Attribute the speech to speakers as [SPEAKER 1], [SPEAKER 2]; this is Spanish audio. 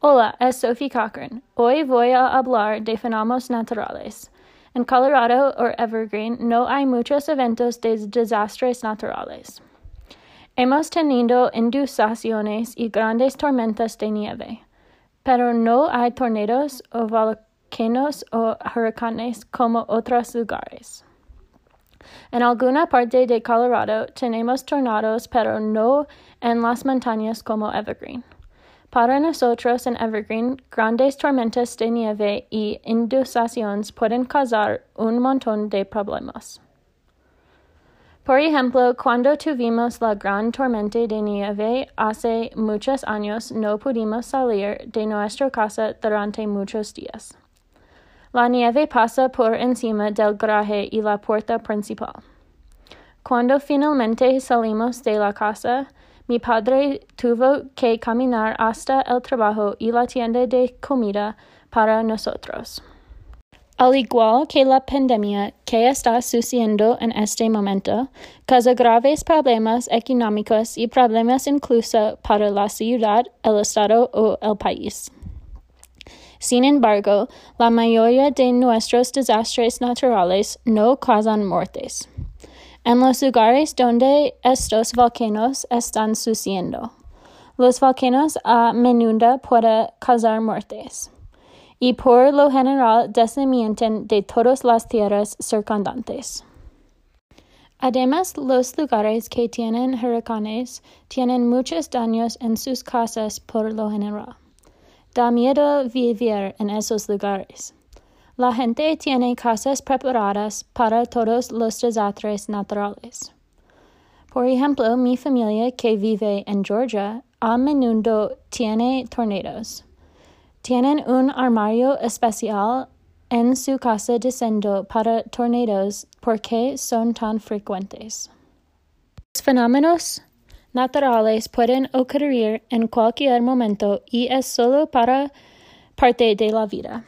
[SPEAKER 1] Hola, es Sophie Cochran. Hoy voy a hablar de fenómenos naturales. En Colorado o Evergreen no hay muchos eventos de desastres naturales. Hemos tenido inundaciones y grandes tormentas de nieve, pero no hay tornados o volcanes o huracanes como otros lugares. En alguna parte de Colorado tenemos tornados, pero no en las montañas como Evergreen. Para nosotros en Evergreen, grandes tormentas de nieve y inundaciones pueden causar un montón de problemas. Por ejemplo, cuando tuvimos la gran tormenta de nieve hace muchos años, no pudimos salir de nuestra casa durante muchos días. La nieve pasa por encima del garaje y la puerta principal. Cuando finalmente salimos de la casa, mi padre tuvo que caminar hasta el trabajo y la tienda de comida para nosotros. Al igual que la pandemia que está sucediendo en este momento, causa graves problemas económicos y problemas incluso para la ciudad, el estado o el país. Sin embargo, la mayoría de nuestros desastres naturales no causan muertes. En los lugares donde estos volcanos están sucediendo, los volcanos a menudo pueden causar muertes y por lo general desmienten de todas las tierras circundantes. Además, los lugares que tienen huracanes tienen muchos daños en sus casas por lo general. Da miedo vivir en esos lugares. La gente tiene casas preparadas para todos los desastres naturales. Por ejemplo, mi familia que vive en Georgia a menudo tiene tornados. Tienen un armario especial en su casa diciendo para tornados porque son tan frecuentes. Los fenómenos naturales pueden ocurrir en cualquier momento y es solo para parte de la vida.